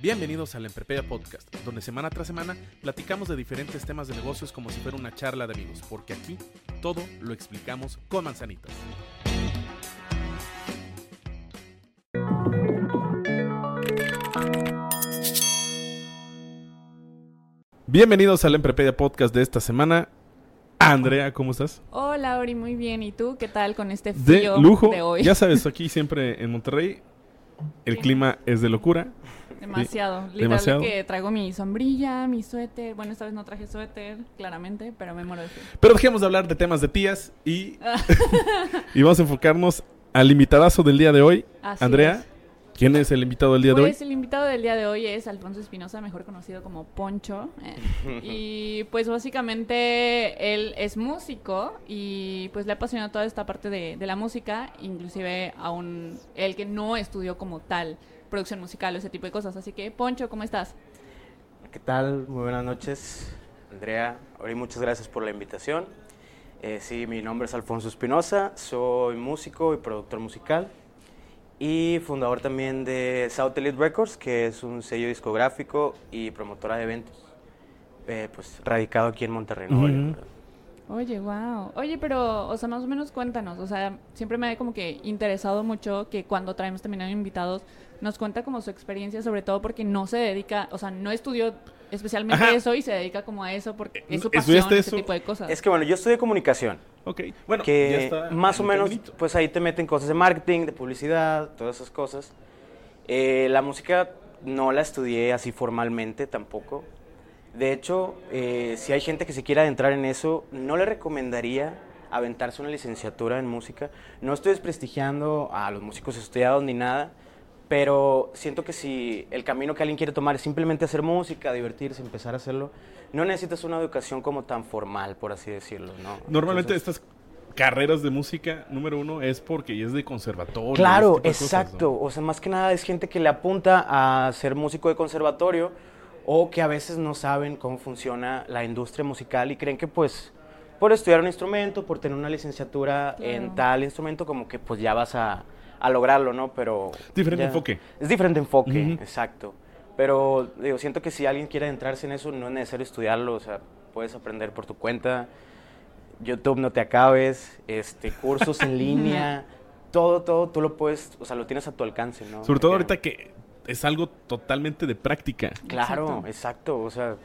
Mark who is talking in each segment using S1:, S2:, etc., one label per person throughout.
S1: Bienvenidos al Emprepedia Podcast, donde semana tras semana platicamos de diferentes temas de negocios como si fuera una charla de amigos, porque aquí todo lo explicamos con manzanitas. Bienvenidos al Emprepedia Podcast de esta semana. Andrea, ¿cómo estás?
S2: Hola, Ori, muy bien. ¿Y tú qué tal con este
S1: De
S2: frío
S1: lujo.
S2: de hoy?
S1: Ya sabes, aquí siempre en Monterrey el clima es de locura.
S2: Demasiado. Literal
S1: demasiado.
S2: que traigo mi sombrilla, mi suéter. Bueno, esta vez no traje suéter, claramente, pero me muero de frío.
S1: Pero dejemos de hablar de temas de tías y, y vamos a enfocarnos al invitadazo del día de hoy.
S2: Así
S1: Andrea,
S2: es.
S1: ¿quién es el invitado del día de hoy?
S2: Pues el invitado del día de hoy es Alfonso Espinosa, mejor conocido como Poncho. eh, y pues básicamente él es músico y pues le apasiona toda esta parte de, de la música, inclusive aún él que no estudió como tal producción musical o ese tipo de cosas. Así que Poncho, ¿cómo estás?
S3: ¿Qué tal? Muy buenas noches, Andrea. Ori, muchas gracias por la invitación. Eh, sí, mi nombre es Alfonso Espinosa, soy músico y productor musical y fundador también de South Elite Records, que es un sello discográfico y promotora de eventos, eh, pues radicado aquí en Monterrey,
S1: Ujú.
S3: León.
S2: Oye, wow. Oye, pero, o sea, más o menos cuéntanos. O sea, siempre me ha como que interesado mucho que cuando traemos también a invitados nos cuenta como su experiencia, sobre todo porque no se dedica, o sea, no estudió especialmente
S1: Ajá.
S2: eso y se dedica como a eso porque es su
S1: ¿Estudiaste
S2: pasión, ese
S1: eso?
S2: tipo de cosas.
S3: Es que bueno, yo estudié comunicación,
S1: Ok, bueno, ya
S3: que
S1: está
S3: más o menos, pues ahí te meten cosas de marketing, de publicidad, todas esas cosas. Eh, la música no la estudié así formalmente tampoco. De hecho, eh, si hay gente que se quiera adentrar en eso, no le recomendaría aventarse una licenciatura en música. No estoy desprestigiando a los músicos estudiados ni nada, pero siento que si el camino que alguien quiere tomar es simplemente hacer música, divertirse, empezar a hacerlo, no necesitas una educación como tan formal, por así decirlo, ¿no?
S1: Normalmente
S3: Entonces-
S1: estas carreras de música, número uno, es porque es de conservatorio.
S3: Claro,
S1: cosas,
S3: exacto.
S1: ¿no?
S3: O sea, más que nada es gente que le apunta a ser músico de conservatorio o que a veces no saben cómo funciona la industria musical y creen que pues por estudiar un instrumento, por tener una licenciatura en tal instrumento, como que pues ya vas a, a lograrlo, ¿no? Pero...
S1: Diferente
S3: ya-
S1: enfoque.
S3: Es diferente enfoque, exacto. Pero digo, siento que si alguien quiere adentrarse en eso, no es necesario estudiarlo, o sea, puedes aprender por tu cuenta. YouTube no te acabes, este, cursos en línea, todo, todo, tú lo puedes, o sea, lo tienes a tu alcance, ¿no?
S1: Sobre todo
S3: Que-
S1: ahorita que es algo totalmente de práctica.
S3: Claro,
S2: Exacto.
S3: exacto. O sea,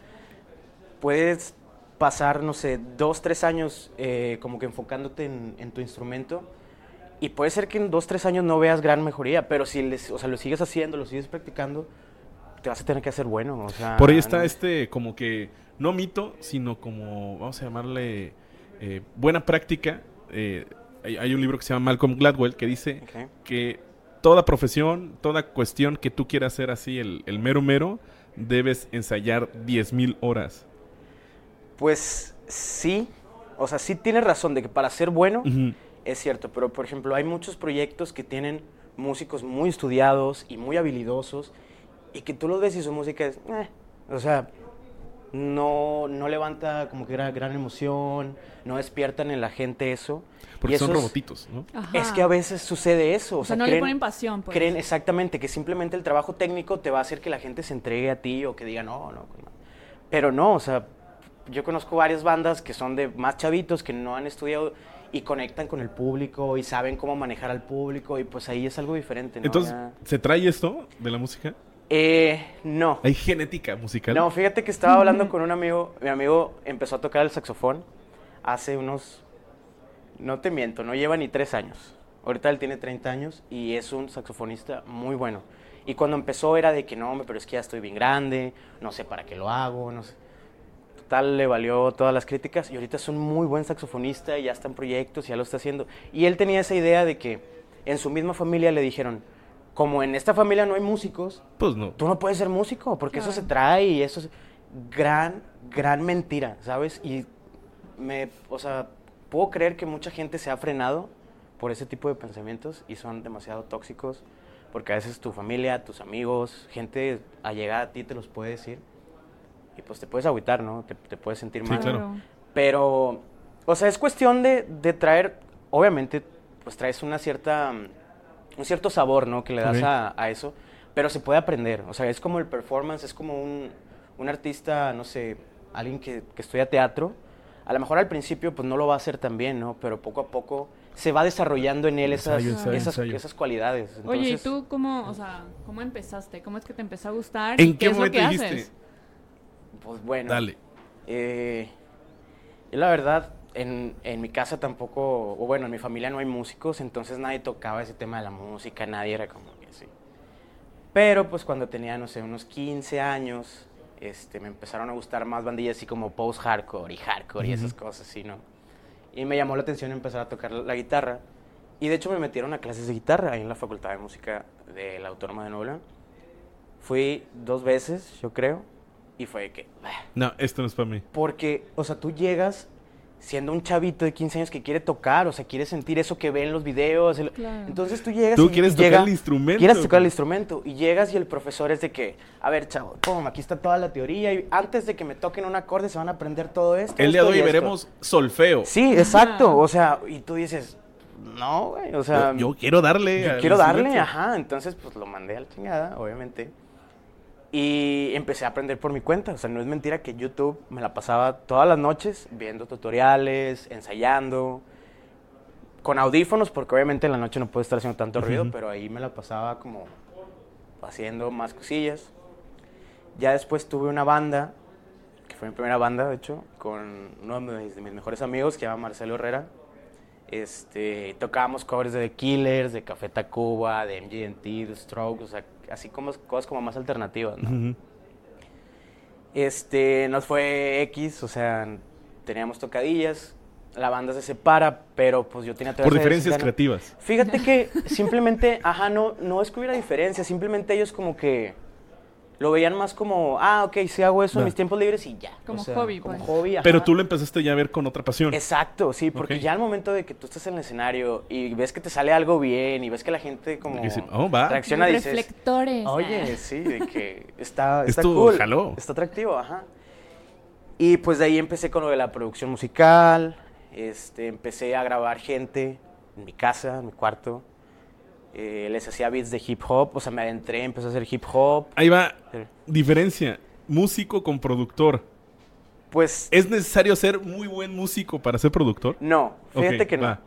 S3: puedes pasar, no sé, dos, tres años eh, como que enfocándote en, en tu instrumento y puede ser que en dos, tres años no veas gran mejoría, pero si les, o sea, lo sigues haciendo, lo sigues practicando, te vas a tener que hacer bueno. O sea,
S1: Por ahí está
S3: no-
S1: este como que, no mito, sino como, vamos a llamarle, eh, buena práctica. Eh, hay, hay un libro que se llama Malcolm Gladwell que dice que toda profesión, toda cuestión que tú quieras hacer así, el, el mero mero, debes ensayar 10.000 horas.
S3: Pues sí, o sea, sí tienes razón de que para ser bueno. Es cierto, pero por ejemplo hay muchos proyectos que tienen músicos muy estudiados y muy habilidosos y que tú los ves y su música es, eh, o sea, no, no levanta como que gran, gran emoción, no despiertan en la gente eso.
S1: Porque
S3: Y
S1: son robotitos, ¿no?
S2: Ajá.
S3: Es que a veces sucede eso. O,
S2: O sea, no le
S3: creen-
S2: ponen pasión, pues.
S3: Creen exactamente que simplemente el trabajo técnico te va a hacer que la gente se entregue a ti o que diga, no, no. no". Pero no, o sea, yo conozco varias bandas que son de más chavitos que no han estudiado y conectan con el público y saben cómo manejar al público y pues ahí es algo diferente, ¿no?
S1: Entonces,
S3: Ya-
S1: ¿se trae esto de la música?
S3: Eh, no.
S1: ¿Hay genética musical?
S3: No, fíjate que estaba hablando con un amigo, mi amigo empezó a tocar el saxofón hace unos, no te miento, no lleva ni tres años. Ahorita él tiene 30 años y es un saxofonista muy bueno. Y cuando empezó era de que no, pero es que ya estoy bien grande, no sé para qué lo hago, no sé. Total le valió todas las críticas y ahorita es un muy buen saxofonista y ya está en proyectos y ya lo está haciendo. Y él tenía esa idea de que en su misma familia le dijeron, como en esta familia no hay músicos,
S1: Pues no.
S3: tú no puedes ser músico porque eso se trae y eso es gran, gran mentira, ¿sabes? Y me, o sea, puedo creer que mucha gente se ha frenado por ese tipo de pensamientos y son demasiado tóxicos porque a veces tu familia, tus amigos, gente allegada a ti te los puede decir y pues te puedes agüitar, ¿no? Te, te puedes sentir
S1: Sí,
S3: mal.
S1: claro.
S3: Pero, o sea, es cuestión de, de traer, obviamente, pues traes una cierta, un cierto sabor, ¿no? Que le das
S1: Ok.
S3: a, a eso, pero se puede aprender. O sea, es como el performance, es como un, un artista, no sé, alguien que, que estudia teatro. A lo mejor al principio, pues no lo va a hacer tan bien, ¿no? Pero poco a poco se va desarrollando en él esas,
S1: Ensayo,
S2: ensayo,
S3: esas,
S1: ensayo.
S3: esas cualidades.
S2: Oye, ¿y
S3: Entonces,
S2: tú cómo, o sea, cómo empezaste? ¿Cómo es que te empezó a gustar?
S1: ¿En
S2: ¿Y
S1: qué
S2: es lo
S1: momento
S2: que
S1: dijiste?
S2: haces?
S3: Pues bueno.
S1: Dale.
S3: Eh, yo la verdad, en, en mi casa tampoco, o bueno, en mi familia no hay músicos, entonces nadie tocaba ese tema de la música, nadie era como que así. Pero pues cuando tenía, no sé, unos 15 años, este, me empezaron a gustar más bandillas así como post-hardcore y hardcore y esas cosas así, ¿no? Y me llamó la atención empezar a tocar la guitarra. Y de hecho me metieron a clases de guitarra ahí en la Facultad de Música de la Autónoma de Nuevo. Fui dos veces, yo creo, y fue que... bah,
S1: No, esto no es para mí.
S3: porque, o sea, tú llegas siendo un chavito de 15 años que quiere tocar, o sea, quiere sentir eso que ve en los videos. el-
S2: Claro.
S3: Entonces tú llegas
S1: Tú
S3: y-
S1: quieres
S3: y
S1: tocar
S3: llega-
S1: el instrumento.
S3: Quieres tocar el instrumento y llegas y el profesor es de que, a ver, chavo, pum, aquí está toda la teoría y antes de que me toquen un acorde se van a aprender todo esto.
S1: El día de hoy
S3: esto".
S1: veremos solfeo.
S3: Sí, exacto, o sea, y tú dices, no, güey, o sea,
S1: yo, yo quiero darle.
S3: yo
S1: al
S3: quiero darle, ajá. Entonces, pues lo mandé a la chingada, obviamente. Y empecé a aprender por mi cuenta. O sea, no es mentira que YouTube me la pasaba todas las noches viendo tutoriales, ensayando, con audífonos, porque obviamente en la noche no puedo estar haciendo tanto ruido, pero ahí me la pasaba como haciendo más cosillas. Ya después tuve una banda, que fue mi primera banda, de hecho, con uno de mis, de mis mejores amigos, que se llama Marcelo Herrera. Este, tocábamos covers de The Killers, de Café Tacuba, de MGMT, de Strokes, o sea, así como cosas como más alternativas, ¿no? Este, nos fue X, o sea, teníamos tocadillas, la banda se separa, pero pues yo tenía
S1: Por diferencias creativas.
S3: Fíjate que simplemente, ajá, no, no es que hubiera diferencia, simplemente ellos como que lo veían más como, ah, ok, sí hago eso en mis tiempos libres y ya.
S2: Como
S3: O sea,
S2: hobby,
S3: Como
S2: pues.
S3: hobby,
S1: Pero tú lo empezaste ya a ver con otra pasión.
S3: Exacto, sí, porque ya al momento de que tú estás en el escenario y ves que te sale algo bien y ves que la gente como
S1: Y dice, "Oh, va".
S3: reacciona, dices,
S2: reflectores.
S3: oye, sí, de que está, está
S1: Esto
S3: cool,
S1: jaló.
S3: está atractivo, ajá. Y pues de ahí empecé con lo de la producción musical, este, empecé a grabar gente en mi casa, en mi cuarto, eh, les hacía beats de hip hop, o sea, me adentré, empecé a hacer hip hop,
S1: Ahí va.
S3: Sí.
S1: Diferencia. Músico con productor.
S3: pues
S1: ¿Es necesario ser muy buen músico para ser productor?
S3: no, fíjate que no.
S1: va.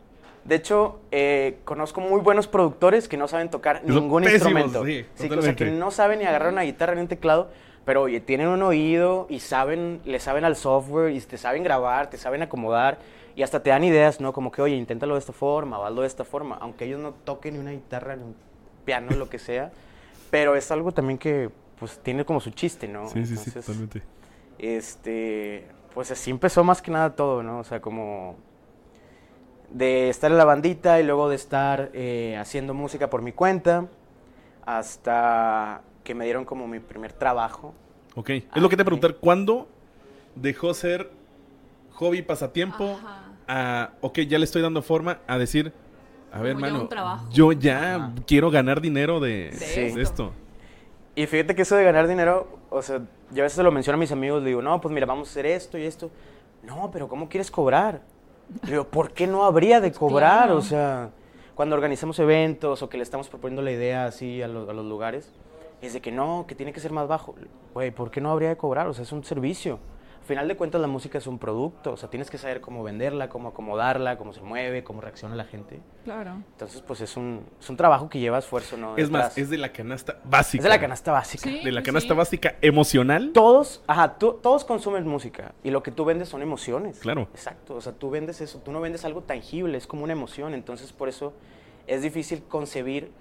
S3: De hecho, eh, conozco muy buenos productores que no saben tocar
S1: Son
S3: ningún
S1: pésimos,
S3: instrumento.
S1: sí,
S3: o sea, que no saben ni agarrar una guitarra ni un teclado, pero oye, tienen un oído y saben, le saben al software y te saben grabar, te saben acomodar y hasta te dan ideas, ¿no? Como que, oye, inténtalo de esta forma, o hazlo de esta forma, aunque ellos no toquen ni una guitarra, ni un piano, lo que sea, pero es algo también que, pues, tiene como su chiste, ¿no?
S1: Sí, sí, sí,
S3: Entonces,
S1: totalmente.
S3: este, pues así empezó más que nada todo, ¿no? O sea, como de estar en la bandita y luego de estar eh, haciendo música por mi cuenta, hasta que me dieron como mi primer trabajo.
S1: Ok. Es lo que te
S3: Ah,
S1: preguntar. ¿Cuándo dejó ser hobby, pasatiempo,
S2: Ajá.
S1: a, ok, ya le estoy dando forma, a decir, a ver,
S2: Como ya
S1: mano,
S2: un trabajo.
S1: yo ya
S3: Ajá.
S1: quiero ganar dinero de,
S2: De
S1: de
S2: esto.
S1: esto.
S3: Y fíjate que eso de ganar dinero, o sea, yo a veces lo menciono a mis amigos, le digo, no, pues mira, vamos a hacer esto y esto. No, pero ¿cómo quieres cobrar? Le digo, ¿por qué no habría de cobrar?
S2: claro.
S3: O sea, cuando organizamos eventos o que le estamos proponiendo la idea así a, los- a los lugares, es de que no, que tiene que ser más bajo. Güey, ¿por qué no habría de cobrar? O sea, es un servicio. Al final de cuentas, la música es un producto. O sea, tienes que saber cómo venderla, cómo acomodarla, cómo se mueve, cómo reacciona la gente.
S2: Claro.
S3: Entonces, pues es un, es un trabajo que lleva esfuerzo, ¿no?
S1: Es más, es de la canasta básica.
S3: Es de la canasta básica.
S2: Sí.
S1: De la canasta
S2: sí.
S1: básica emocional.
S3: Todos, ajá, tú- todos consumen música y lo que tú vendes son emociones.
S1: Claro.
S3: Exacto, o sea, tú vendes eso, tú no vendes algo tangible, es como una emoción, entonces por eso es difícil concebir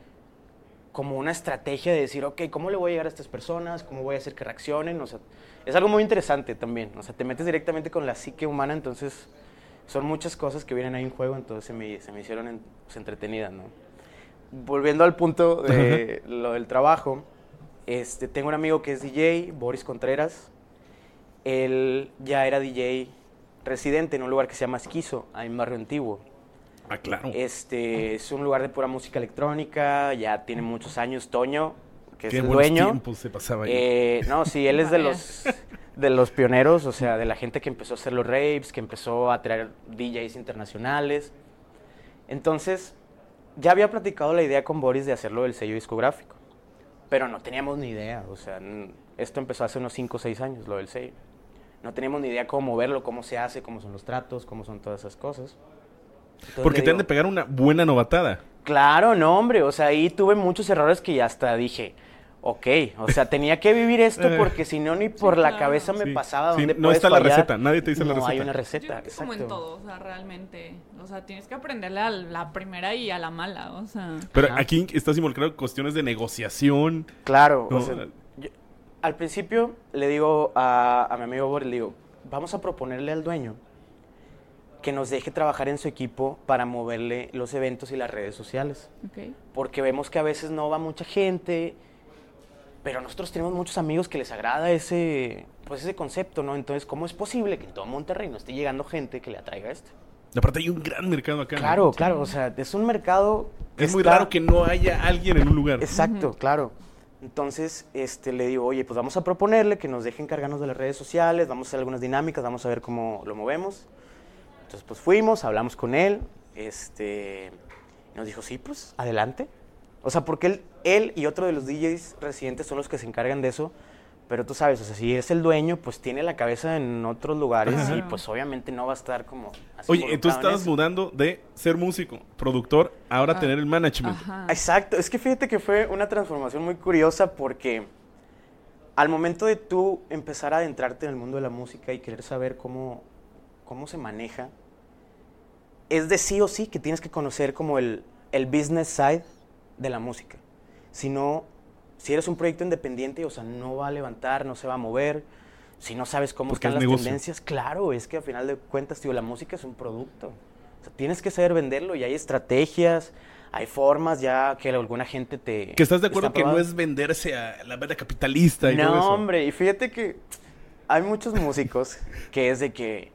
S3: como una estrategia de decir, ok, ¿cómo le voy a llegar a estas personas? ¿Cómo voy a hacer que reaccionen? O sea, es algo muy interesante también. O sea, te metes directamente con la psique humana, entonces son muchas cosas que vienen ahí en juego, entonces se me, se me hicieron en- pues, entretenidas, ¿no? Volviendo al punto de lo del trabajo, este, tengo un amigo que es DJ, Boris Contreras. Él ya era DJ residente en un lugar que se llama Esquizo, ahí en Barrio Antiguo.
S1: Ah, claro.
S3: Este es un lugar de pura música electrónica, ya tiene muchos años. Toño, que es
S1: Qué
S3: el
S1: buenos
S3: dueño.
S1: tiempos se pasaba ahí.
S3: Eh, no, sí, él es de los, de los pioneros, o sea, de la gente que empezó a hacer los raves, que empezó a traer DJs internacionales. Entonces, ya había platicado la idea con Boris de hacerlo del sello discográfico, pero no teníamos ni idea, o sea, esto empezó hace unos 5 o 6 años, lo del sello. No teníamos ni idea cómo moverlo, cómo se hace, cómo son los tratos, cómo son todas esas cosas. Entonces
S1: Porque te han de pegar una buena novatada.
S3: Claro, no, hombre. O sea, ahí tuve muchos errores que ya hasta dije, ok, o sea, tenía que vivir esto
S1: Eh.
S3: porque si no, ni por la
S2: claro.
S3: cabeza me
S1: Sí.
S3: pasaba
S1: Sí,
S3: donde
S1: no está la receta, nadie te dice la
S3: No hay
S1: receta.
S3: una
S2: Yo
S3: receta,
S2: creo que es como en todo, o sea, realmente. O sea, tienes que aprenderle a la primera y a la mala, o sea.
S1: Pero
S3: Ajá.
S1: aquí estás involucrado en cuestiones de negociación.
S3: Claro,
S1: No,
S3: o sea, yo- al principio le digo a, a mi amigo Boris, le digo, vamos a proponerle al dueño que nos deje trabajar en su equipo para moverle los eventos y las redes sociales. Porque vemos que a veces no va mucha gente, pero nosotros tenemos muchos amigos que les agrada ese, pues ese concepto, ¿no? Entonces, ¿cómo es posible que en todo Monterrey no esté llegando gente que le atraiga esto?
S1: Aparte hay un gran mercado acá. ¿no?
S3: Claro, claro, o sea, es un mercado...
S1: Es muy raro que no haya alguien en un lugar.
S3: Exacto, claro. Entonces, este, le digo, oye, pues vamos a proponerle que nos deje encargarnos de las redes sociales, vamos a hacer algunas dinámicas, vamos a ver cómo lo movemos. Entonces, pues fuimos, hablamos con él, este, y nos dijo, sí, pues, adelante. O sea, porque él, él y otro de los DJs residentes son los que se encargan de eso, pero tú sabes, o sea, si es el dueño, pues tiene la cabeza en otros lugares y pues obviamente no va a estar como... así
S1: Oye, tú estabas mudando de ser músico, productor, ahora
S2: Ah.
S1: tener el management.
S2: Ajá.
S3: Exacto, es que fíjate que fue una transformación muy curiosa porque al momento de tú empezar a adentrarte en el mundo de la música y querer saber cómo, cómo se maneja, es de sí o sí que tienes que conocer como el, el business side de la música. Si no, si eres un proyecto independiente, o sea, no va a levantar, no se va a mover. Si no sabes cómo
S1: Porque
S3: están
S1: es
S3: las
S1: negocio.
S3: tendencias, claro, es que a final de cuentas, tío, la música es un producto. O sea, tienes que saber venderlo y hay estrategias, hay formas ya que alguna gente te...
S1: Que estás de acuerdo que no es venderse a la banda capitalista y todo
S3: No,
S1: eso.
S3: hombre, y fíjate que hay muchos músicos que es de que,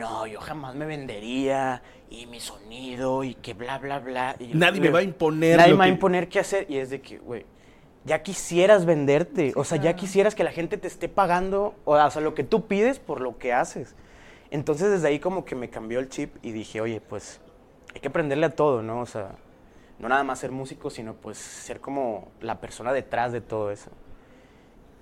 S3: no, yo jamás me vendería y mi sonido y que bla, bla, bla. y-
S1: Nadie me va a imponer
S3: Nadie me va a
S1: que-
S3: imponer qué hacer. Y es de que, güey, ya quisieras venderte. o sea, ya quisieras que la gente te esté pagando, o, o sea, lo que tú pides por lo que haces. Entonces desde ahí como que me cambió el chip y dije, oye, pues hay que aprenderle a todo, ¿no? O sea, no nada más ser músico, sino pues ser como la persona detrás de todo eso.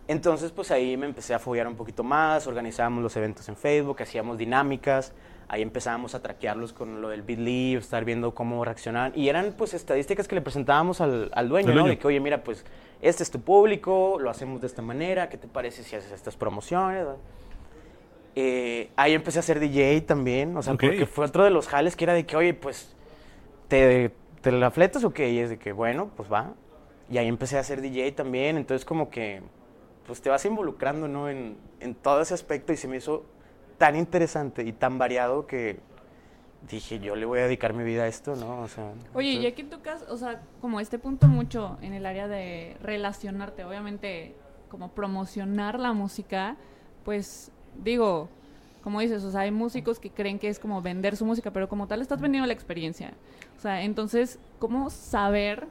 S3: Entonces, pues ahí me empecé a follar un poquito más, organizábamos los eventos en Facebook, hacíamos dinámicas, ahí empezábamos a traquearlos con lo del BitLive, estar viendo cómo reaccionaban. Y eran pues estadísticas que le presentábamos al, al dueño, ¿no? De que, oye, mira, pues este es tu público, lo hacemos de esta manera, ¿qué te parece si haces estas promociones? Eh, ahí empecé a ser DJ también, o sea, porque fue otro de los jales que era de que, oye, pues, ¿te, te la fletas o qué? Y es de que, bueno, pues va. Y ahí empecé a ser DJ también, entonces como que, pues te vas involucrando, ¿no? En, en todo ese aspecto y se me hizo tan interesante y tan variado que dije, yo le voy a dedicar mi vida a esto, ¿no? O sea,
S2: Oye, ya que tocas, o sea, como este punto mucho en el área de relacionarte, obviamente, como promocionar la música, pues digo, como dices, o sea, hay músicos que creen que es como vender su música, pero como tal estás vendiendo la experiencia. O sea, entonces, ¿cómo saber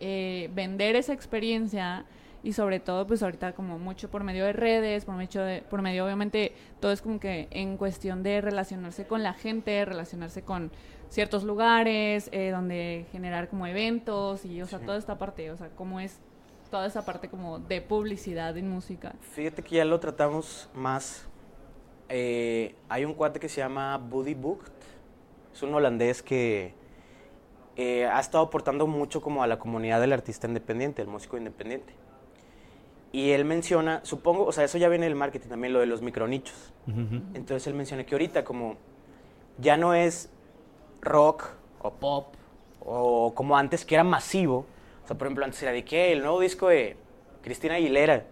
S2: eh, vender esa experiencia? Y sobre todo, pues ahorita como mucho por medio de redes, por medio, de, por medio obviamente, todo es como que en cuestión de relacionarse con la gente, relacionarse con ciertos lugares, eh, donde generar como eventos y, o sea,
S3: Sí.
S2: toda esta parte, o sea, cómo es toda esa parte como de publicidad en música.
S3: Fíjate que ya lo tratamos más. Eh, hay un cuate que se llama Buddy Booked. Es un holandés que eh, ha estado aportando mucho como a la comunidad del artista independiente, el músico independiente. Y él menciona, supongo, o sea, eso ya viene del marketing también, lo de los micronichos.
S1: Ujú.
S3: Entonces él menciona que ahorita como ya no es rock o pop o como antes que era masivo, o sea, por ejemplo, antes era de que el nuevo disco de Cristina Aguilera.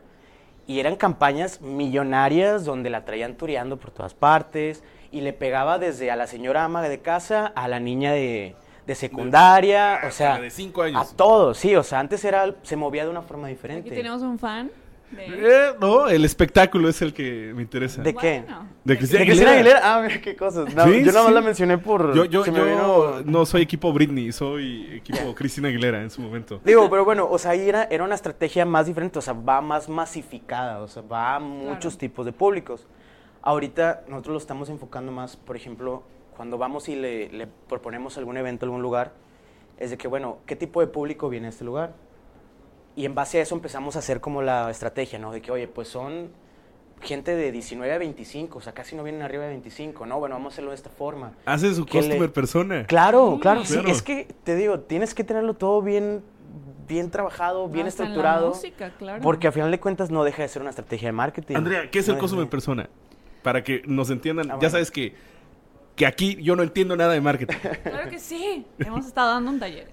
S3: Y eran campañas millonarias donde la traían tureando por todas partes y le pegaba desde a la señora ama de casa a la niña de, de secundaria, o sea,
S1: de cinco años.
S3: a todos, sí, o sea, antes era se movía de una forma diferente.
S2: Aquí tenemos un fan. De...
S1: Eh, no, el espectáculo es el que me interesa.
S3: ¿De qué?
S2: Bueno,
S1: De Cristina
S3: ¿De Cristina Aguilera? Ah, mira qué cosas. No,
S1: Sí,
S3: yo nada más
S1: sí.
S3: la mencioné por
S1: Yo, yo,
S3: se me
S1: yo
S3: vino-
S1: no soy equipo Britney, soy equipo Cristina Aguilera en su momento.
S3: Digo, pero bueno, o sea, ahí era, era una estrategia más diferente, o sea, va más masificada, o sea, va a muchos tipos de públicos. Ahorita nosotros lo estamos enfocando más, por ejemplo, cuando vamos y le, le proponemos algún evento, algún lugar, es de que, bueno, ¿qué tipo de público viene a este lugar? Y en base a eso empezamos a hacer como la estrategia, ¿no? De que, oye, pues son gente de 19 a 25, o sea, casi no vienen arriba de 25, ¿no? Bueno, vamos a hacerlo de esta forma.
S1: Hace su
S3: que le-
S1: customer persona.
S3: Claro, claro, sí,
S1: Claro.
S3: es que te digo, tienes que tenerlo todo bien, bien trabajado, bien
S2: hasta en la
S3: estructurado,
S2: música, claro.
S3: porque a final de cuentas no deja de ser una estrategia de marketing.
S1: Andrea, ¿qué es el
S3: No
S1: customer persona? Para que nos entiendan.
S3: Ah,
S1: Ya
S3: bueno.
S1: sabes que, que aquí yo no entiendo nada de marketing.
S2: Claro que sí. Hemos estado dando un taller.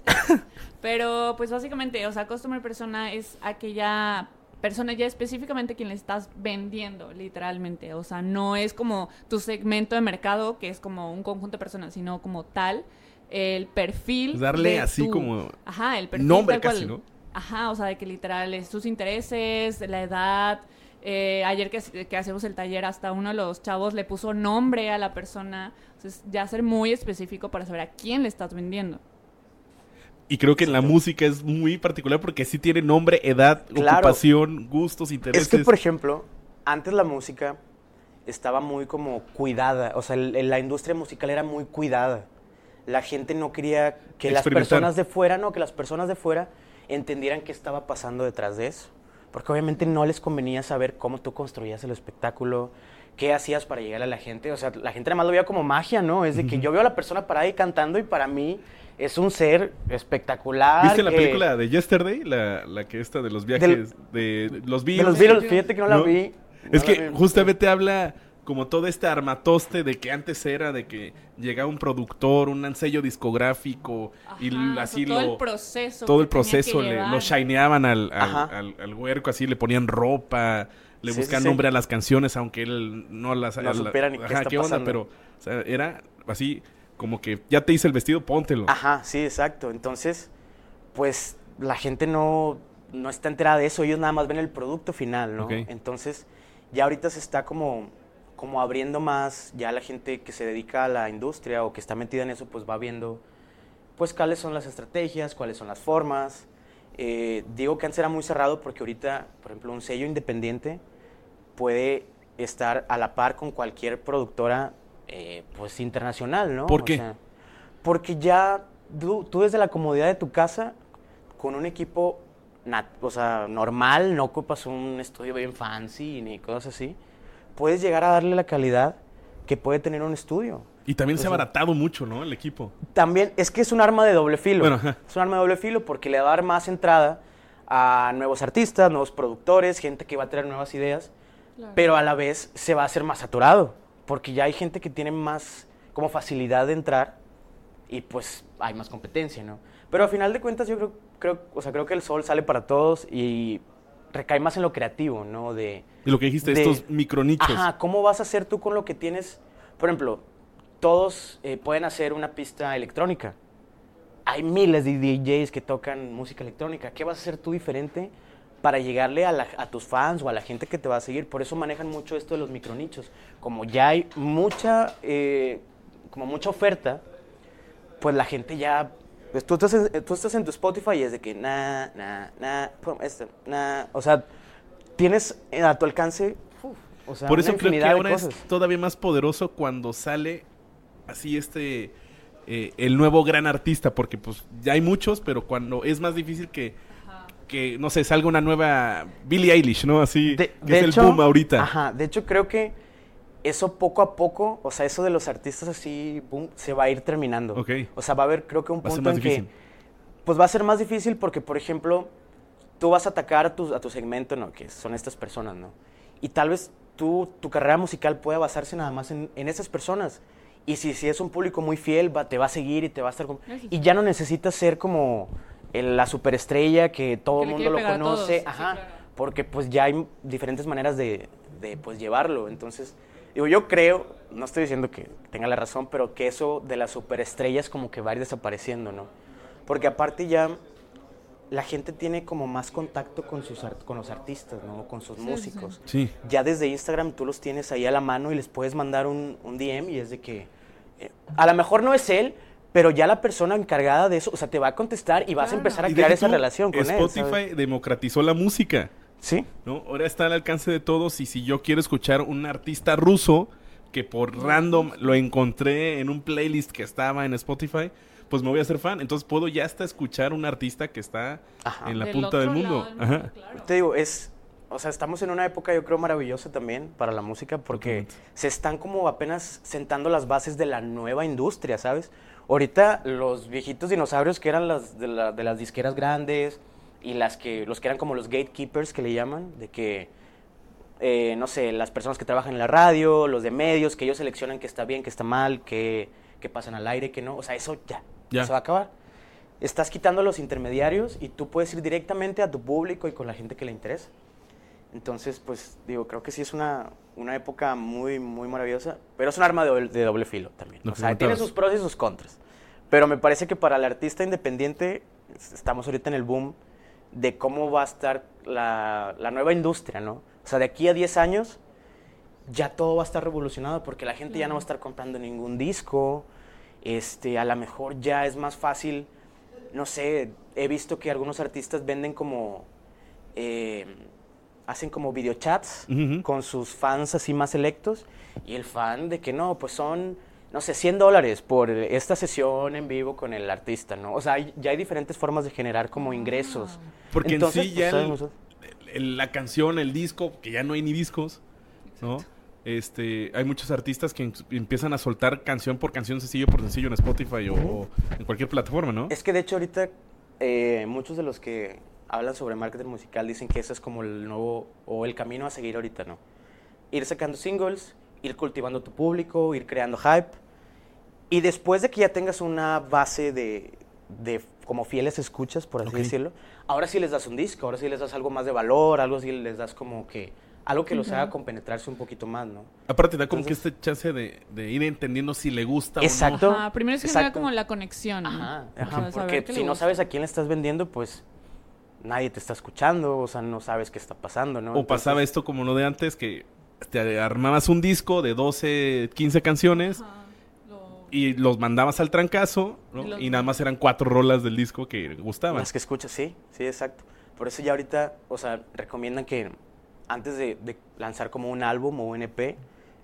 S2: Pero, pues básicamente, o sea, customer persona es aquella persona ya específicamente quien le estás vendiendo, literalmente. O sea, no es como tu segmento de mercado, que es como un conjunto de personas, sino como tal, el perfil.
S1: Darle
S2: de
S1: así
S2: tu-
S1: como
S2: Ajá, el perfil.
S1: nombre
S2: tal cual.
S1: casi, ¿no?
S2: Ajá, o sea, de que literal es sus intereses, la edad. Eh, ayer que, que hacemos el taller, hasta uno de los chavos le puso nombre a la persona. Entonces, ya ser muy específico para saber a quién le estás vendiendo.
S1: Y creo que en la música es muy particular porque sí tiene nombre, edad,
S3: Claro.
S1: ocupación, gustos, intereses.
S3: Es que, por ejemplo, antes la música estaba muy como cuidada, o sea, el- la industria musical era muy cuidada. La gente no quería que las personas de fuera, no, que las personas de fuera entendieran qué estaba pasando detrás de eso. Porque obviamente no les convenía saber cómo tú construías el espectáculo, qué hacías para llegar a la gente. O sea, la gente nada más lo veía como magia, ¿no? Es de que yo veo a la persona parada ahí cantando y para mí es un ser espectacular.
S1: ¿Viste la
S3: que-
S1: película de Yesterday? La, la que esta de los viajes de los
S3: De
S1: Beatles.
S3: los Beatles, fíjate que no la vi.
S1: Es
S3: no
S1: que
S3: vi.
S1: justamente habla como todo este armatoste de que antes era de que llegaba un productor, un sello discográfico y
S2: Ajá,
S1: así
S2: todo
S1: lo
S2: el proceso.
S1: todo el proceso le, lo shineaban al, al, al- al huerco así le ponían ropa le
S3: Sí,
S1: buscaban
S3: sí.
S1: nombre a las canciones aunque él no las
S3: No
S1: a la-
S3: supiera ni qué está
S1: onda
S3: pasando.
S1: pero o sea, era así como que ya te hice el vestido póntelo
S3: Ajá, sí, exacto. Entonces, pues la gente no, no está enterada de eso, ellos nada más ven el producto final, ¿no? Entonces, ya ahorita se está como, como abriendo más, ya la gente que se dedica a la industria o que está metida en eso, pues va viendo, pues cuáles son las estrategias, cuáles son las formas. Eh, digo que antes era muy cerrado porque ahorita, por ejemplo, un sello independiente puede estar a la par con cualquier productora, eh, pues internacional, ¿no?
S1: ¿Por
S3: O
S1: qué?
S3: sea, porque ya tú, tú desde la comodidad de tu casa, con un equipo nat- o sea, normal, no ocupas un estudio bien fancy ni cosas así, puedes llegar a darle la calidad que puede tener un estudio.
S1: y también se ha abaratado mucho no el equipo
S3: También es que es un arma de doble filo.
S1: Bueno.
S3: Es un arma de doble filo porque le va a dar más entrada a nuevos artistas, nuevos productores, gente que va a traer nuevas ideas,
S2: Claro.
S3: pero a la vez se va a hacer más saturado porque ya hay gente que tiene más como facilidad de entrar y pues hay más competencia, ¿no? Pero a final de cuentas yo creo, creo, o sea, creo que el sol sale para todos y recae más en lo creativo, ¿no? De,
S1: y lo que dijiste
S3: de-
S1: estos micronichos
S3: Ajá, ¿cómo vas a hacer tú con lo que tienes? Por ejemplo, todos eh, pueden hacer una pista electrónica. Hay miles de DJs que tocan música electrónica. ¿Qué vas a hacer tú diferente para llegarle a, la- a tus fans o a la gente que te va a seguir? Por eso manejan mucho esto de los micronichos. Como ya hay mucha, eh, como mucha oferta, pues la gente ya... pues tú, estás en, tú estás en tu Spotify y es de que na, na, na, esto, na. O sea, tienes eh, a tu alcance... uf, o sea,
S1: Por eso creo que ahora es todavía más poderoso cuando sale así este eh, el nuevo gran artista, porque pues ya hay muchos, pero cuando es más difícil que, que no sé, salga una nueva Billie Eilish, ¿no? Así,
S3: De-
S1: que
S3: de
S1: es
S3: hecho-
S1: el boom ahorita.
S3: Ajá, de hecho creo que eso poco a poco, o sea, eso de los artistas así, boom, se va a ir terminando.
S1: Ok.
S3: O sea, va a haber creo que un
S1: Va
S3: punto en
S1: difícil.
S3: que pues va a ser más difícil porque, por ejemplo, tú vas a atacar a tu, a tu segmento, ¿no? Que son estas personas, ¿no? Y tal vez tú, tu carrera musical pueda basarse nada más en, en esas personas. Y si, si es un público muy fiel, va, te va a seguir y te va a estar... con-. Y ya no necesitas ser como el- la superestrella que todo el mundo lo conoce,
S2: sí,
S3: ajá,
S2: claro.
S3: porque pues ya hay diferentes maneras de, de, pues llevarlo. Entonces, digo, yo creo, no estoy diciendo que tenga la razón, pero que eso de las superestrellas como que va a ir desapareciendo, ¿no? Porque aparte ya la gente tiene como más contacto con, sus art- con los artistas, ¿no? Con sus
S2: Sí,
S3: músicos.
S1: Sí.
S3: Ya desde Instagram tú los tienes ahí a la mano y les puedes mandar un, un DM y es de que eh, a lo mejor no es él, pero ya la persona encargada de eso, o sea, te va a contestar y vas a empezar a crear esa
S1: tú,
S3: relación con él.
S1: Spotify democratizó la música.
S3: Sí.
S1: ¿no? Ahora está al alcance de todos y si yo quiero escuchar un artista ruso que por random lo encontré en un playlist que estaba en Spotify, pues me voy a hacer fan. Entonces puedo ya hasta escuchar un artista que está
S3: Ajá.
S1: en la
S2: Del
S1: punta del mundo. Ajá.
S2: claro.
S3: Te digo, es, o sea, estamos en una época yo creo maravillosa también para la música porque
S1: Totalmente.
S3: se están como apenas sentando las bases de la nueva industria, ¿sabes? Ahorita los viejitos dinosaurios que eran las de, la- de las disqueras grandes y las que los que eran como los gatekeepers que le llaman, de que eh, no sé, las personas que trabajan en la radio, los de medios, que ellos seleccionan que está bien, que está mal, que, que pasan al aire, que no, o sea, eso ya,
S1: Ya.
S3: se va a acabar. Estás quitando los intermediarios y tú puedes ir directamente a tu público y con la gente que le interesa. Entonces, pues, digo, creo que sí es una, una época muy, muy maravillosa, pero es un arma de, doble- de doble filo también.
S1: Lo
S3: O sea, tiene sus pros y sus contras. Pero me parece que para el artista independiente, es- estamos ahorita en el boom de cómo va a estar la, la nueva industria, ¿no? O sea, de aquí a 10 años, ya todo va a estar revolucionado porque la gente ya no va a estar comprando ningún disco. Este, a lo mejor ya es más fácil, no sé, he visto que algunos artistas venden como, eh, hacen como videochats
S1: Ujú.
S3: con sus fans así más selectos y el fan de que no, pues son, no sé, 100 dólares por esta sesión en vivo con el artista, ¿no? O sea, hay- ya hay diferentes formas de generar como ingresos.
S1: Porque
S3: Entonces,
S1: en sí
S3: pues,
S1: ya el- el- la canción, el disco, que ya no hay ni discos, ¿no? Este, hay muchos artistas que em- empiezan a soltar canción por canción, sencillo por sencillo en Spotify o, o en cualquier plataforma, ¿no?
S3: Es que de hecho ahorita eh, muchos de los que hablan sobre marketing musical dicen que eso es como el nuevo o el camino a seguir ahorita, ¿no? Ir sacando singles, ir cultivando tu público, ir creando hype y después de que ya tengas una base de, de como fieles escuchas, por así
S1: Ok.
S3: decirlo, ahora sí les das un disco, ahora sí les das algo más de valor, algo sí les das como que algo que los haga compenetrarse un poquito más, ¿no?
S1: Aparte da como
S3: Entonces-
S1: que este chance de, de ir entendiendo si le gusta
S3: Exacto.
S2: Ajá, primero es generar
S3: exacto.
S2: como la conexión. ¿no?
S3: Ajá,
S2: O sea,
S3: ajá, porque si no
S2: gusta.
S3: sabes a quién le estás vendiendo, pues nadie te está escuchando, o sea, no sabes qué está pasando, ¿no?
S1: o no. O pasaba
S3: Entonces,
S1: esto como lo de antes, que te armabas un disco de 12, 15 canciones
S2: Ajá, lo-
S1: y los mandabas al trancazo, ¿no?
S2: Y los-
S1: Y nada más eran cuatro rolas del disco que gustaban.
S3: Las que escuchas, sí, sí, exacto. Por eso ya ahorita, o sea, recomiendan que antes de, de lanzar como un álbum o un EP,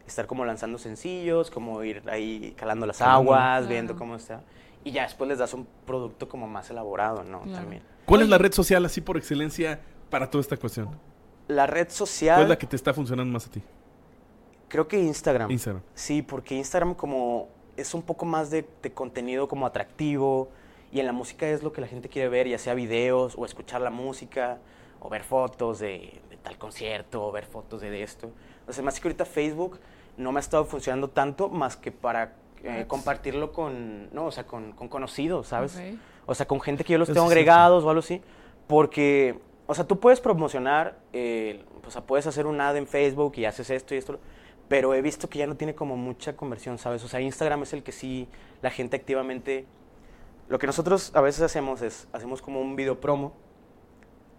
S3: estar como lanzando sencillos, como ir ahí calando las aguas,
S2: Claro.
S3: viendo cómo está. Y ya después les das un producto como más elaborado, ¿no?
S2: Claro.
S3: También.
S1: ¿Cuál es la red social así por excelencia para toda esta cuestión?
S3: La red social,
S1: ¿Cuál es la que te está funcionando más a ti?
S3: creo que Instagram.
S1: Instagram.
S3: Sí, porque Instagram como es un poco más de, de contenido como atractivo y en la música es lo que la gente quiere ver, ya sea videos o escuchar la música o ver fotos de, de tal concierto o ver fotos de esto. O sea, más que ahorita Facebook no me ha estado funcionando tanto más que para eh, compartirlo con, no, o sea, con, con conocidos, ¿sabes? O sea, con gente que yo los
S1: Eso
S3: tengo
S1: sí
S3: agregados o algo así. Porque, o sea, tú puedes promocionar, eh, o sea, puedes hacer un ad en Facebook y haces esto y esto, pero he visto que ya no tiene como mucha conversión, ¿sabes? O sea, Instagram es el que sí la gente activamente... Lo que nosotros a veces hacemos es, hacemos como un video promo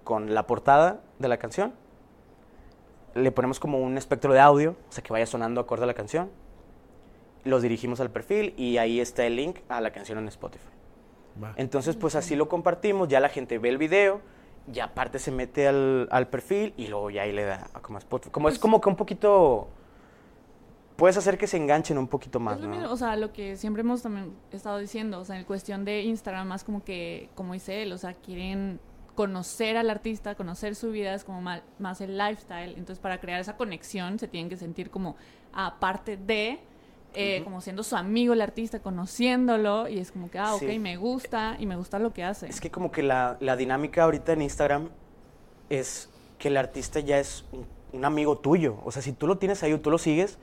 S3: con la portada de la canción, le ponemos como un espectro de audio, o sea, que vaya sonando acorde a la canción, los dirigimos al perfil y ahí está el link a la canción en Spotify. Entonces, pues así lo compartimos, ya la gente ve el video, y aparte se mete al, al perfil y luego ya ahí le da como Spotify. Como es como que un poquito... Puedes hacer que se enganchen un poquito más,
S2: Es lo
S3: ¿no?
S2: mismo, o sea, lo que siempre hemos también estado diciendo, o sea, en cuestión de Instagram, más como que, como dice él, o sea, quieren conocer al artista, conocer su vida, es como más, el lifestyle. Entonces, para crear esa conexión, se tienen que sentir como aparte de, eh, como siendo su amigo el artista, conociéndolo, y es como que, ah, ok,
S3: Sí.
S2: me gusta, y me gusta lo que hace.
S3: Es que como que la, la dinámica ahorita en Instagram es que el artista ya es un, un amigo tuyo. O sea, si tú lo tienes ahí o tú lo sigues,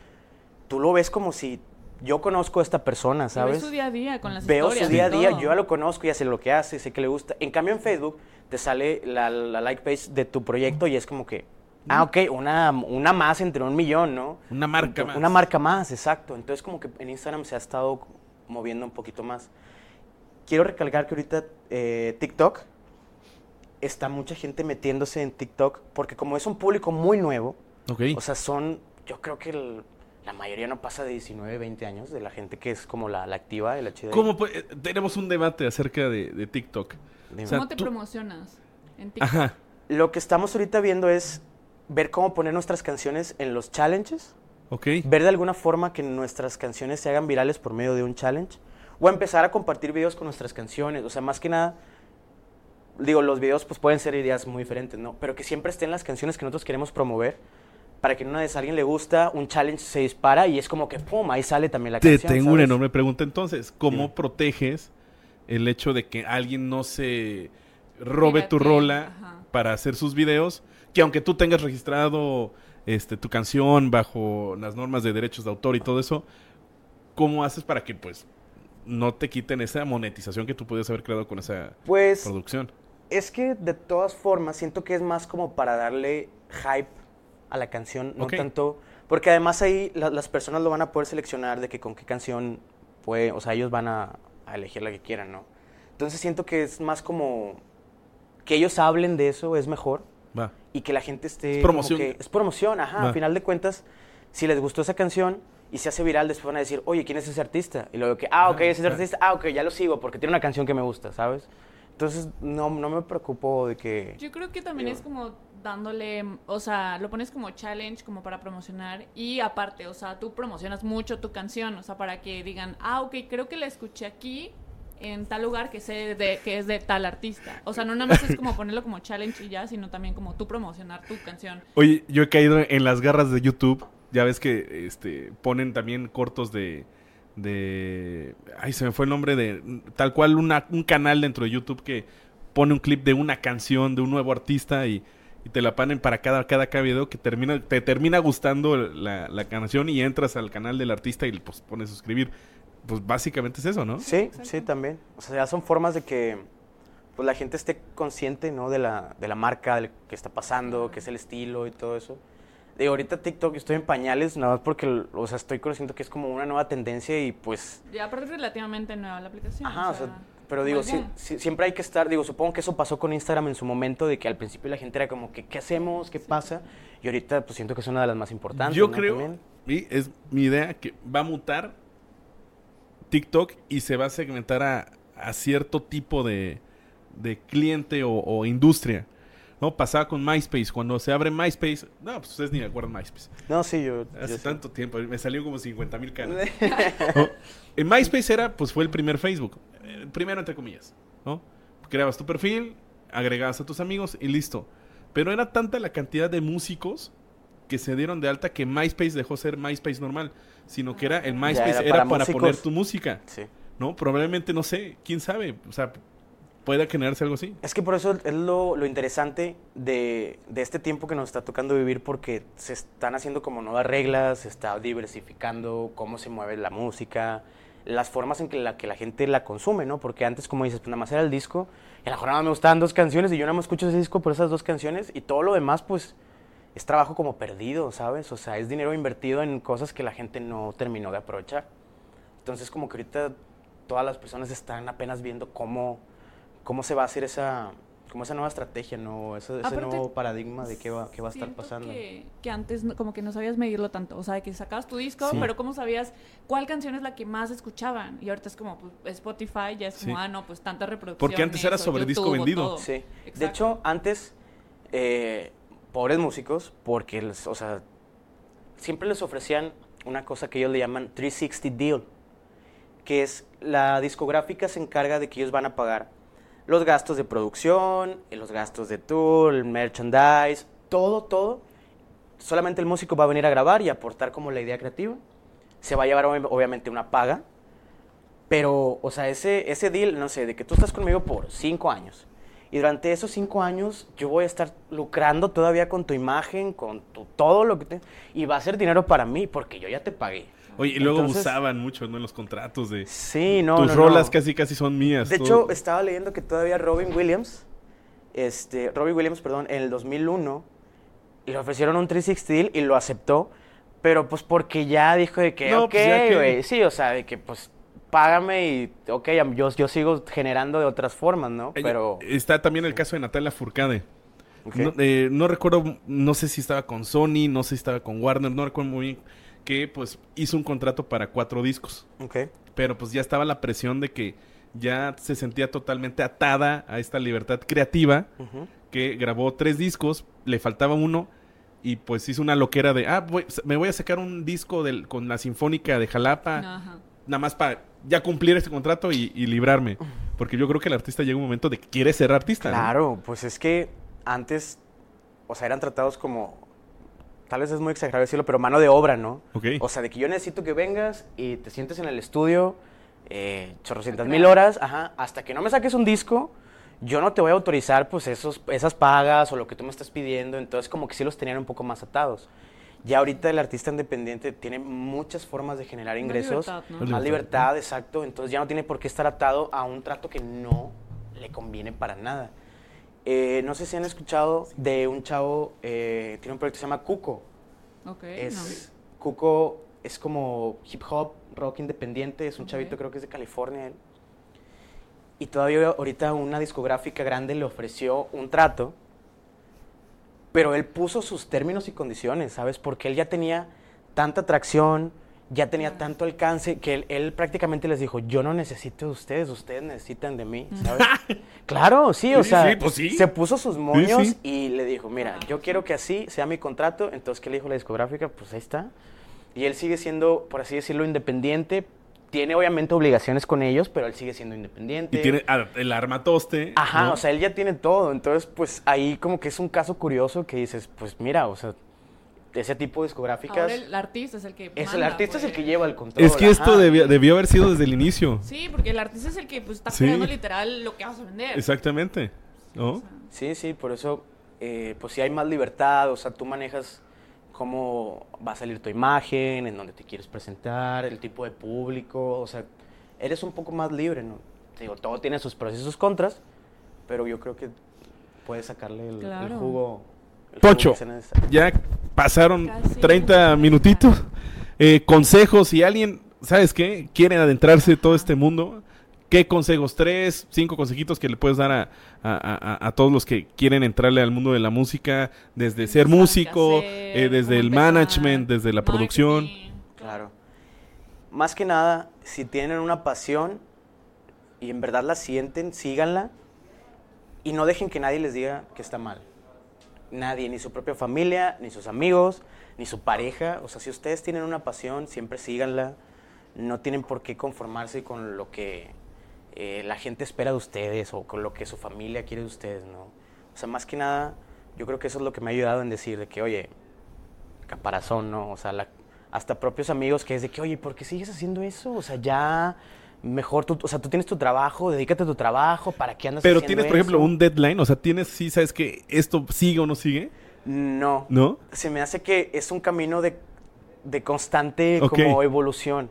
S3: tú lo ves como si yo conozco a esta persona, ¿sabes?
S2: su día a día con las
S3: Veo
S2: historias.
S3: su día a día,
S2: todo.
S3: yo ya lo conozco, ya sé lo que hace, sé que le gusta. En cambio en Facebook te sale la, la like page de tu proyecto y es como que, ah, ok, una, una más entre un millón, ¿no?
S1: Una marca más.
S3: Una marca más, exacto. Entonces como que en Instagram se ha estado moviendo un poquito más. Quiero recalcar que ahorita eh, TikTok, está mucha gente metiéndose en TikTok porque como es un público muy nuevo, o sea, son, yo creo que el- la mayoría no pasa de 19, 20 años de la gente que es como la, la activa y la chida.
S1: ¿Cómo eh, tenemos un debate acerca de, de TikTok?
S3: Dime.
S1: O sea,
S2: ¿Cómo te
S1: tú-
S2: promocionas en TikTok?
S1: Ajá.
S3: Lo que estamos ahorita viendo es ver cómo poner nuestras canciones en los challenges,
S1: Ok.
S3: ver de alguna forma que nuestras canciones se hagan virales por medio de un challenge, o empezar a compartir videos con nuestras canciones. O sea, más que nada, digo, los videos pues pueden ser ideas muy diferentes, ¿no? Pero que siempre estén las canciones que nosotros queremos promover, para que en una vez a alguien le gusta, un challenge se dispara y es como que, ¡pum!, ahí sale también la
S1: Te
S3: canción.
S1: tengo una
S3: ¿sabes?
S1: enorme pregunta entonces. ¿Cómo proteges el hecho de que alguien no se robe tu rola
S2: ajá.
S1: para hacer sus videos? Que aunque tú tengas registrado este, tu canción bajo las normas de derechos de autor y todo eso, ¿cómo haces para que pues no te quiten esa monetización que tú podías haber creado con esa
S3: Pues
S1: producción?
S3: Es que de todas formas siento que es más como para darle hype a la canción, no tanto. Porque además ahí la- las personas lo van a poder seleccionar de que con qué canción puede, o sea, ellos van a, a elegir la que quieran, ¿no? Entonces siento que es más como que ellos hablen de eso es mejor
S1: Va.
S3: y que la gente esté.
S1: Es
S3: como
S1: promoción.
S3: que- es promoción, ajá.
S1: Va.
S3: A final de cuentas, si les gustó esa canción y se hace viral, después van a decir, oye, ¿quién es ese artista? Y luego que, ah, ok, ese es el
S1: claro.
S3: artista, ah, ok, ya lo sigo porque tiene una canción que me gusta, ¿sabes? Entonces, no, no me preocupo de que.
S2: Yo creo que también
S3: Digo-
S2: es como dándole, o sea, lo pones como challenge, como para promocionar. Y aparte, o sea, tú promocionas mucho tu canción, o sea, para que digan, ah, ok, creo que la escuché aquí en tal lugar que sé de, que es de tal artista. O sea, no nada más es como ponerlo como challenge y ya, sino también como tú promocionar tu canción.
S1: Oye, yo he caído en las garras de YouTube. Ya ves que este ponen también cortos de de ay se me fue el nombre de tal cual una- un canal dentro de YouTube que pone un clip de una canción de un nuevo artista y, te la ponen para cada cada, cada que termina te termina gustando la, la canción y entras al canal del artista y pues pones suscribir. Pues básicamente es eso, ¿no?
S3: Sí, sí, también. O sea, ya son formas de que pues, la gente esté consciente, ¿no? De la, de la marca, de lo que está pasando, qué es el estilo y todo eso. Digo, ahorita TikTok estoy en pañales, nada más porque, o sea, estoy conociendo que es como una nueva tendencia y pues
S2: Y aparte es relativamente nueva la aplicación.
S3: Ajá, o sea, pero digo, sí, siempre hay que estar, digo, supongo que eso pasó con Instagram en su momento, de que al principio la gente era como que, ¿qué hacemos? ¿Qué pasa? Y ahorita pues siento que es una de las más importantes.
S1: Yo
S3: ¿no?
S1: creo,
S3: También.
S1: y es mi idea, que va a mutar TikTok y se va a segmentar a, a cierto tipo de, de cliente o, o industria. ¿No? Pasaba con MySpace. Cuando se abre MySpace, no, pues ustedes ni me acuerdan MySpace.
S3: No, sí, yo... yo
S1: Hace
S3: sí.
S1: tanto tiempo, me salió como 50 mil caras. ¿no? En MySpace era, pues fue el primer Facebook. El primero entre comillas, ¿no? Creabas tu perfil, agregabas a tus amigos y listo. Pero era tanta la cantidad de músicos que se dieron de alta que MySpace dejó ser MySpace normal, sino que era el MySpace
S3: era
S1: era,
S3: para
S1: poner tu música,
S3: Sí.
S1: ¿no? Probablemente, no sé, quién sabe, o sea, pueda generarse algo así.
S3: Es que por eso es lo, lo interesante de, de este tiempo que nos está tocando vivir, porque se están haciendo como nuevas reglas, se está diversificando cómo se mueve la música, las formas en que la, que la gente la consume, ¿no? Porque antes, como dices, pues nada más era el disco, y a la jornada me gustaban dos canciones, y yo nada más escucho ese disco por esas dos canciones, y todo lo demás, pues, es trabajo como perdido, ¿sabes? O sea, es dinero invertido en cosas que la gente no terminó de aprovechar. Entonces, como que ahorita todas las personas están apenas viendo cómo, cómo se va a hacer esa, como esa nueva estrategia, ¿no? Ese, ese nuevo paradigma de qué va, qué va a estar pasando.
S2: Que, que antes no- como que no sabías medirlo tanto. O sea, de que sacabas tu disco,
S3: Sí.
S2: pero ¿cómo sabías cuál canción es la que más escuchaban? Y ahorita es como pues, Spotify, ya es como,
S1: Sí.
S2: ah, no, pues tantas reproducciones.
S1: Porque antes era sobre disco
S2: YouTube o
S1: vendido.
S3: Sí. De
S2: Exacto.
S3: hecho, antes, eh, pobres músicos, porque, o sea, siempre les ofrecían una cosa que ellos le llaman 360 deal, que es la discográfica se encarga de que ellos van a pagar los gastos de producción, los gastos de tour, el merchandise, todo, todo. Solamente el músico va a venir a grabar y aportar como la idea creativa. Se va a llevar ob- obviamente una paga, pero, o sea, ese, ese deal, no sé, de que tú estás conmigo por cinco años. Y durante esos cinco años yo voy a estar lucrando todavía con tu imagen, con tu, todo lo que te... Y va a ser dinero para mí porque yo ya te pagué.
S1: Oye, y luego
S3: Entonces-
S1: usaban mucho, ¿no? En los contratos de...
S3: Sí, no,
S1: tus
S3: no,
S1: rolas
S3: no.
S1: casi casi son mías.
S3: De hecho, estaba leyendo que todavía Robin Williams, este, Robin Williams, perdón, en el 2001, le ofrecieron un 360 deal y lo aceptó, pero pues porque ya dijo de que,
S1: No,
S3: ok,
S1: pues que-
S3: güey, sí, o sea, de que pues págame y, ok, yo, yo sigo generando de otras formas, ¿no? Pero,
S1: Está también el caso de Natalia Furcade. No, eh, no recuerdo, no sé si estaba con Sony, no sé si estaba con Warner, no recuerdo muy bien, que pues hizo un contrato para cuatro discos.
S3: ok.
S1: Pero pues ya estaba la presión de que ya se sentía totalmente atada a esta libertad creativa, que grabó tres discos, le faltaba uno y pues hizo una loquera de, ah, voy- me voy a sacar un disco del, con la Sinfónica de Jalapa,
S2: Ajá.
S1: Nada más para ya cumplir este contrato y, y librarme. Porque yo creo que el artista llega un momento de que quiere ser artista. ¿no?
S3: Claro, pues es que antes, o sea, eran tratados como, tal vez es muy exagerado decirlo, pero mano de obra, ¿no? O sea, de que yo necesito que vengas y te sientes en el estudio, eh, chorrocientas mil horas, ajá, hasta que no me saques un disco, yo no te voy a autorizar, pues, esos, esas pagas o lo que tú me estás pidiendo. Entonces, como que sí los tenían un poco más atados. Ya ahorita el artista independiente tiene muchas formas de generar
S2: Más
S3: ingresos.
S2: libertad, ¿no?
S1: Más
S3: Más
S1: libertad.
S3: exacto. Entonces ya no tiene por qué estar atado a un trato que no le conviene para nada. Eh, no sé si han escuchado de un chavo, eh, tiene un proyecto que se llama Cuco.
S2: Ok,
S3: Es, Cuco es como hip hop, rock independiente, es un chavito, creo que es de California él. Y todavía ahorita una discográfica grande le ofreció un trato, pero él puso sus términos y condiciones, ¿sabes? Porque él ya tenía tanta atracción, ya tenía tanto alcance, que él, él prácticamente les dijo, yo no necesito de ustedes, ustedes necesitan de mí, ¿sabes? claro, sí, o
S1: Sí,
S3: sea,
S1: sí, pues sí.
S3: se puso sus moños
S1: sí.
S3: y le dijo, mira, yo quiero que así sea mi contrato. Entonces, ¿qué le dijo la discográfica? Pues ahí está. Y él sigue siendo, por así decirlo, independiente. Tiene obviamente obligaciones con ellos, pero él sigue siendo independiente.
S1: Y tiene el armatoste.
S3: Ajá,
S1: ¿no?
S3: o sea, él ya tiene todo. Entonces, pues ahí como que es un caso curioso que dices, pues mira, o sea, ese tipo de discográficas...
S2: Ahora el artista es el que
S3: es el artista es el
S2: pues.
S3: que lleva el control.
S1: Es que esto debió, debió haber sido desde el inicio.
S2: Sí, porque el artista es el que pues, está
S1: Sí.
S2: creando literal lo que vas a vender.
S1: Exactamente. ¿No?
S3: Sí, sí, por eso, eh, pues sí hay más libertad, o sea, tú manejas cómo va a salir tu imagen, en dónde te quieres presentar, el tipo de público, o sea, eres un poco más libre, ¿no? Te Digo, todo tiene sus pros y sus contras, pero yo creo que puedes sacarle el, el
S2: Claro.
S3: jugo. el jugo que sea necesario.
S1: ya pasaron
S2: Casi.
S1: 30 minutitos. Eh, consejos, si alguien, ¿sabes qué? Quiere adentrarse en todo este mundo. ¿Qué consejos? Tres, cinco consejitos que le puedes dar a, a- a- a todos los que quieren entrarle al mundo de la música, desde ser músico,
S2: hacer,
S1: eh, desde el
S2: empezar,
S1: management, desde la producción.
S3: Claro. Más que nada, si tienen una pasión y en verdad la sienten, síganla y no dejen que nadie les diga que está mal. Nadie, ni su propia familia, ni sus amigos, ni su pareja. O sea, si ustedes tienen una pasión, siempre síganla. No tienen por qué conformarse con lo que eh, la gente espera de ustedes o con lo que su familia quiere de ustedes, ¿no? O sea, más que nada, yo creo que eso es lo que me ha ayudado en decir de que, oye, caparazón, ¿no? O sea, la- hasta propios amigos que es de que, oye, ¿por qué sigues haciendo eso? O sea, ya mejor tú, o sea, tú tienes tu trabajo, dedícate a tu trabajo, ¿para qué andas
S1: Pero
S3: haciendo
S1: tienes, por ejemplo, un deadline, o sea, tienes, sí, sabes que esto sigue o no sigue,
S3: No,
S1: ¿no?
S3: se me hace que es un camino de, de constante como evolución.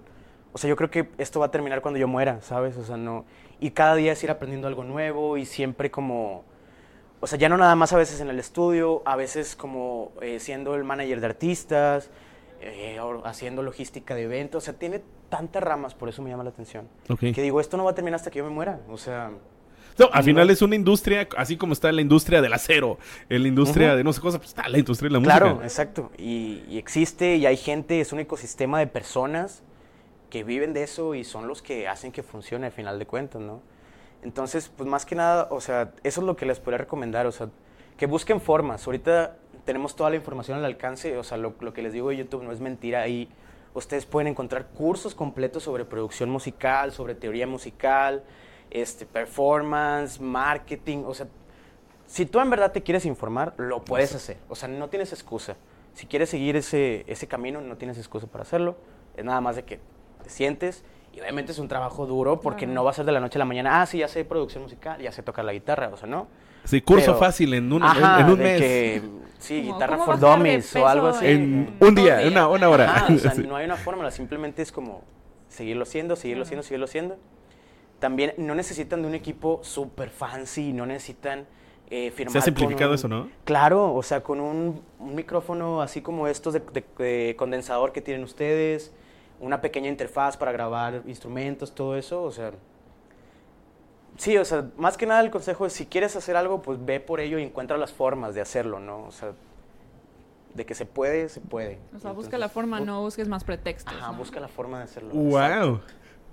S3: O sea, yo creo que esto va a terminar cuando yo muera, ¿sabes? O sea, no... Y cada día es ir aprendiendo algo nuevo y siempre como... O sea, ya no nada más a veces en el estudio, a veces como eh, siendo el manager de artistas, eh, haciendo logística de eventos. O sea, tiene tantas ramas, por eso me llama la atención.
S1: Ok.
S3: Que digo, esto no va a terminar hasta que yo me muera. O sea,
S1: No, al final es una industria, así como está la industria del acero, en la industria de no sé cosa, pues está la industria de la música.
S3: Claro, exacto. Y, y existe y hay gente, es un ecosistema de personas que viven de eso y son los que hacen que funcione al final de cuentas, ¿no? Entonces, pues más que nada, o sea, eso es lo que les podría recomendar, o sea, que busquen formas. Ahorita tenemos toda la información al alcance, o sea, lo, lo que les digo de YouTube no es mentira, ahí ustedes pueden encontrar cursos completos sobre producción musical, sobre teoría musical, este, performance, marketing, o sea, si tú en verdad te quieres informar, lo puedes hacer. O sea, no tienes excusa. Si quieres seguir ese, ese camino, no tienes excusa para hacerlo. Es nada más de que te sientes Y obviamente es un trabajo duro porque no va a ser de la noche a la mañana, ah, sí, ya sé producción musical, ya sé tocar la guitarra, o sea, ¿no?
S1: Sí, curso
S3: Pero-
S1: fácil en un,
S3: Ajá,
S1: en, en un mes.
S3: que, sí, guitarra
S2: ¿cómo
S3: for dummies o algo así.
S1: En un día,
S2: días?
S1: una, una hora.
S3: Ajá, o sea,
S1: Sí.
S3: no hay una fórmula, simplemente es como seguirlo haciendo, seguirlo haciendo, seguirlo haciendo. También no necesitan de un equipo súper fancy, no necesitan eh, firmar
S1: Se ha simplificado
S3: un-
S1: eso, ¿no?
S3: Claro, o sea, con un, un micrófono así como estos de, de- de condensador que tienen ustedes, una pequeña interfaz para grabar instrumentos, todo eso, o sea... Sí, o sea, más que nada el consejo es si quieres hacer algo, pues ve por ello y encuentra las formas de hacerlo, ¿no? O sea, de que se puede, se puede.
S2: O sea, busca la forma,
S3: bu-
S2: no busques más pretextos.
S3: Ajá,
S2: ¿no?
S3: busca la forma de hacerlo.
S1: ¡Wow!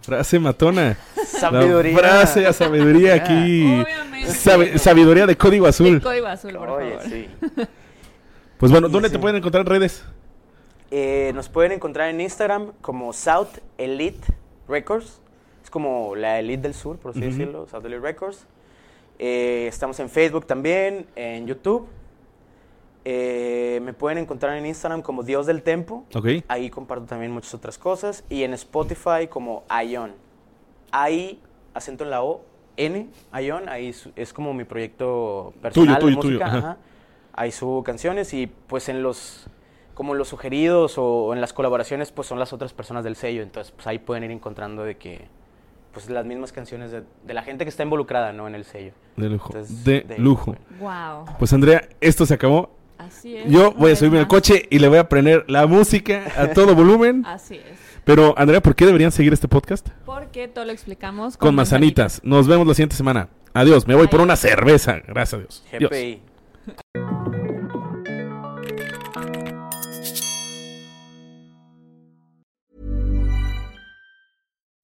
S1: Frase matona.
S3: Sabiduría.
S1: La frase a sabiduría aquí.
S2: Obviamente.
S1: Sabe- sabiduría de código
S2: De
S1: azul.
S2: código azul, por
S3: Oye,
S2: favor.
S3: sí.
S1: Pues bueno, ¿dónde
S3: Sí.
S1: te pueden encontrar en redes?
S3: Eh, nos pueden encontrar en Instagram como South Elite Records. Es como la Elite del Sur, por así decirlo, South Elite Records. Eh, estamos en Facebook también, en YouTube. Eh, me pueden encontrar en Instagram como Dios del Tempo. Ahí comparto también muchas otras cosas. Y en Spotify como Ion. Ahí, acento en la O, N, Ion. Ahí es como mi proyecto personal
S1: tuyo,
S3: de
S1: tuyo,
S3: música.
S1: ajá.
S3: ajá. Ahí subo canciones y pues en los como los sugeridos o en las colaboraciones pues son las otras personas del sello. Entonces pues ahí pueden ir encontrando de que pues las mismas canciones de, de la gente que está involucrada, ¿no? En el sello.
S1: De lujo.
S3: Entonces,
S1: de
S3: de-
S1: lujo.
S2: Wow.
S1: Pues Andrea, esto se acabó.
S2: Así es.
S1: Yo voy a subirme al coche y le voy a prender la música a todo volumen.
S2: Así es.
S1: Pero, Andrea, ¿por qué deberían seguir este podcast?
S2: Porque todo lo explicamos
S1: Con manzanitas. Nos vemos la siguiente semana. Adiós. Me voy por una cerveza. Gracias a Dios. Dios.